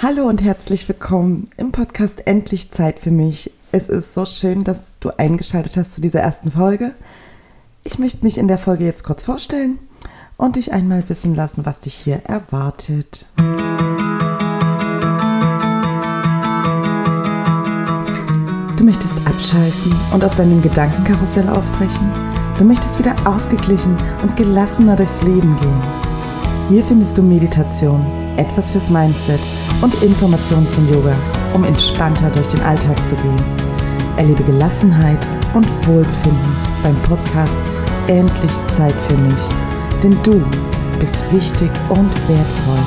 Hallo und herzlich willkommen im Podcast Endlich Zeit für mich. Es ist so schön, dass du eingeschaltet hast zu dieser ersten Folge. Ich möchte mich in der Folge jetzt kurz vorstellen und dich einmal wissen lassen, was dich hier erwartet. Du möchtest abschalten und aus deinem Gedankenkarussell ausbrechen? Du möchtest wieder ausgeglichen und gelassener durchs Leben gehen? Hier findest du Meditation, etwas fürs Mindset und Informationen zum Yoga, um entspannter durch den Alltag zu gehen. Erlebe Gelassenheit und Wohlbefinden beim Podcast Endlich Zeit für mich. Denn du bist wichtig und wertvoll.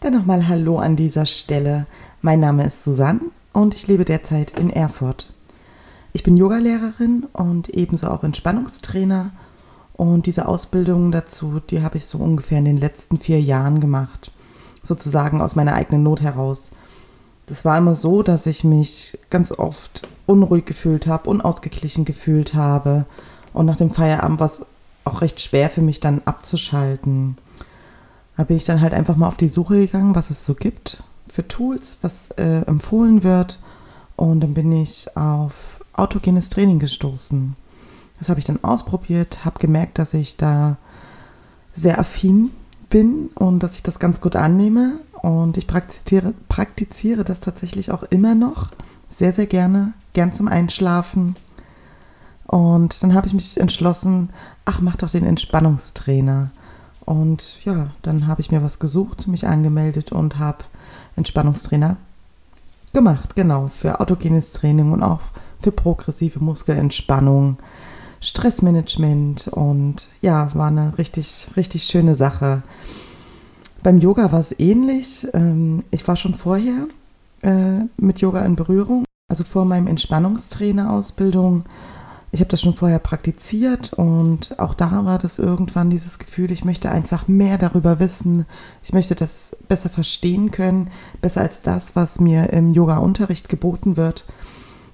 Dann nochmal Hallo an dieser Stelle. Mein Name ist Susanne und ich lebe derzeit in Erfurt. Ich bin Yogalehrerin und ebenso auch Entspannungstrainer und diese Ausbildung dazu, die habe ich so ungefähr in den letzten vier Jahren gemacht. Sozusagen aus meiner eigenen Not heraus. Das war immer so, dass ich mich ganz oft unruhig gefühlt habe, unausgeglichen gefühlt habe. Und nach dem Feierabend war es auch recht schwer für mich dann abzuschalten. Da bin ich dann halt einfach mal auf die Suche gegangen, was es so gibt für Tools, was äh, empfohlen wird. Und dann bin ich auf autogenes Training gestoßen. Das habe ich dann ausprobiert, habe gemerkt, dass ich da sehr affin bin und dass ich das ganz gut annehme. Und ich praktiziere, praktiziere das tatsächlich auch immer noch sehr, sehr gerne, gern zum Einschlafen. Und dann habe ich mich entschlossen, ach, mach doch den Entspannungstrainer. Und ja, dann habe ich mir was gesucht, mich angemeldet und habe Entspannungstrainer gemacht, genau, für autogenes Training und auch für progressive Muskelentspannung. Stressmanagement und ja, war eine richtig, richtig schöne Sache. Beim Yoga war es ähnlich. Ähm, ich war schon vorher äh, mit Yoga in Berührung, also vor meinem Entspannungstrainer-Ausbildung. Ich habe das schon vorher praktiziert und auch da war das irgendwann dieses Gefühl, ich möchte einfach mehr darüber wissen. Ich möchte das besser verstehen können, besser als das, was mir im Yoga-Unterricht geboten wird.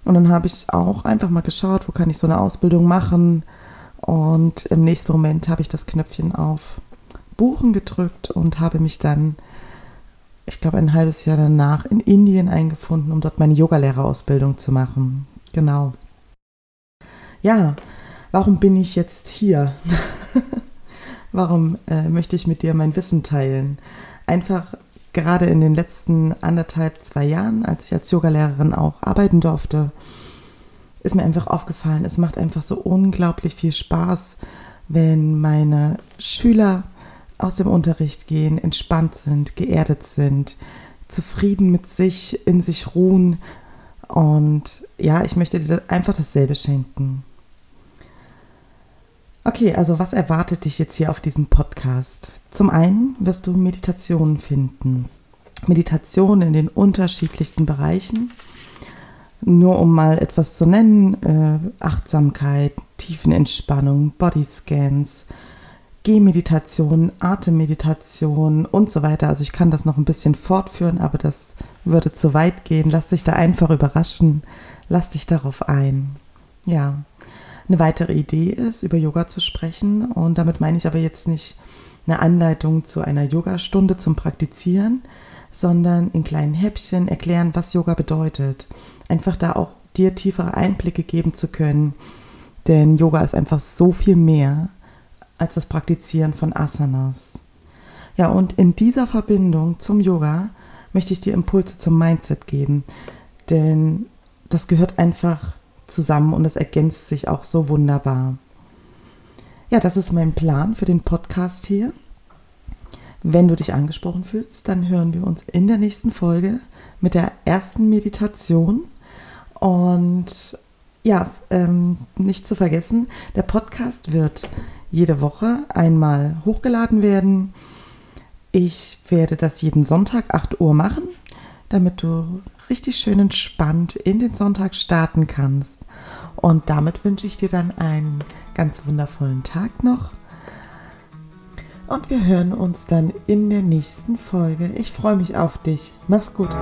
Und dann habe ich auch einfach mal geschaut, wo kann ich so eine Ausbildung machen. Und im nächsten Moment habe ich das Knöpfchen auf Buchen gedrückt und habe mich dann, ich glaube, ein halbes Jahr danach in Indien eingefunden, um dort meine Yogalehrerausbildung zu machen. Genau. Ja, warum bin ich jetzt hier? warum äh, möchte ich mit dir mein Wissen teilen? Einfach gerade in den letzten anderthalb, zwei Jahren, als ich als Yogalehrerin auch arbeiten durfte, ist mir einfach aufgefallen, es macht einfach so unglaublich viel Spaß, wenn meine Schüler aus dem Unterricht gehen, entspannt sind, geerdet sind, zufrieden mit sich, in sich ruhen. Und ja, ich möchte dir einfach dasselbe schenken. Okay, also was erwartet dich jetzt hier auf diesem Podcast? Zum einen wirst du Meditationen finden. Meditationen in den unterschiedlichsten Bereichen. Nur um mal etwas zu nennen, äh, Achtsamkeit, Tiefenentspannung, Bodyscans, Gehmeditation, Atemmeditation und so weiter. Also ich kann das noch ein bisschen fortführen, aber das würde zu weit gehen. Lass dich da einfach überraschen. Lass dich darauf ein. Ja. Eine weitere Idee ist, über Yoga zu sprechen. Und damit meine ich aber jetzt nicht eine Anleitung zu einer Yogastunde zum Praktizieren, sondern in kleinen Häppchen erklären, was Yoga bedeutet. Einfach da auch dir tiefere Einblicke geben zu können. Denn Yoga ist einfach so viel mehr als das Praktizieren von Asanas. Ja, und in dieser Verbindung zum Yoga möchte ich dir Impulse zum Mindset geben. Denn das gehört einfach zusammen und es ergänzt sich auch so wunderbar. Ja, das ist mein Plan für den Podcast hier. Wenn du dich angesprochen fühlst, dann hören wir uns in der nächsten Folge mit der ersten Meditation. Und ja, ähm, nicht zu vergessen, der Podcast wird jede Woche einmal hochgeladen werden. Ich werde das jeden Sonntag 8 Uhr machen, damit du richtig schön entspannt in den Sonntag starten kannst. Und damit wünsche ich dir dann einen ganz wundervollen Tag noch. Und wir hören uns dann in der nächsten Folge. Ich freue mich auf dich. Mach's gut.